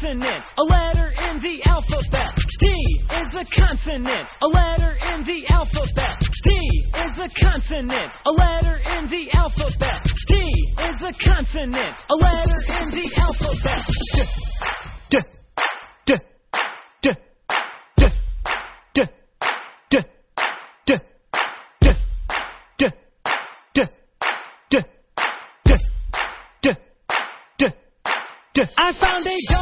consonant, a letter in the alphabet. D is a consonant, a letter in the alphabet. D is a consonant, a letter in the alphabet. D is a consonant, a letter in the alphabet. D, D, D, D, D, D, D, D, D, D, D, D, D. I found a. Dog.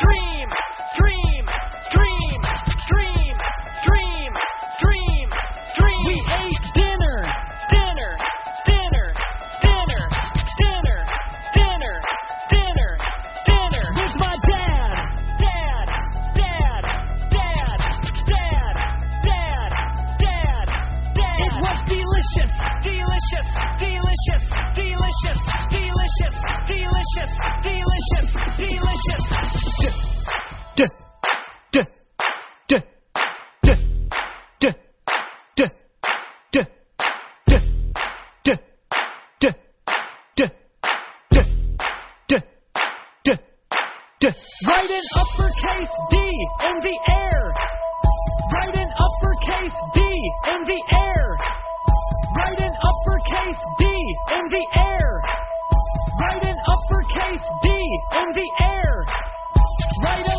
Dream, dream, dream, dream, dream, dream, dream. We ate dinner, dinner, dinner, dinner, dinner, dinner, dinner, dinner with my dad, dad, dad, dad, dad, dad, dad, dad. It was delicious, delicious, delicious, delicious, delicious, delicious, delicious, delicious. D. Write an uppercase D in the air. Write an uppercase D in the air. Write an uppercase D in the air. Write an uppercase D in the air. Write a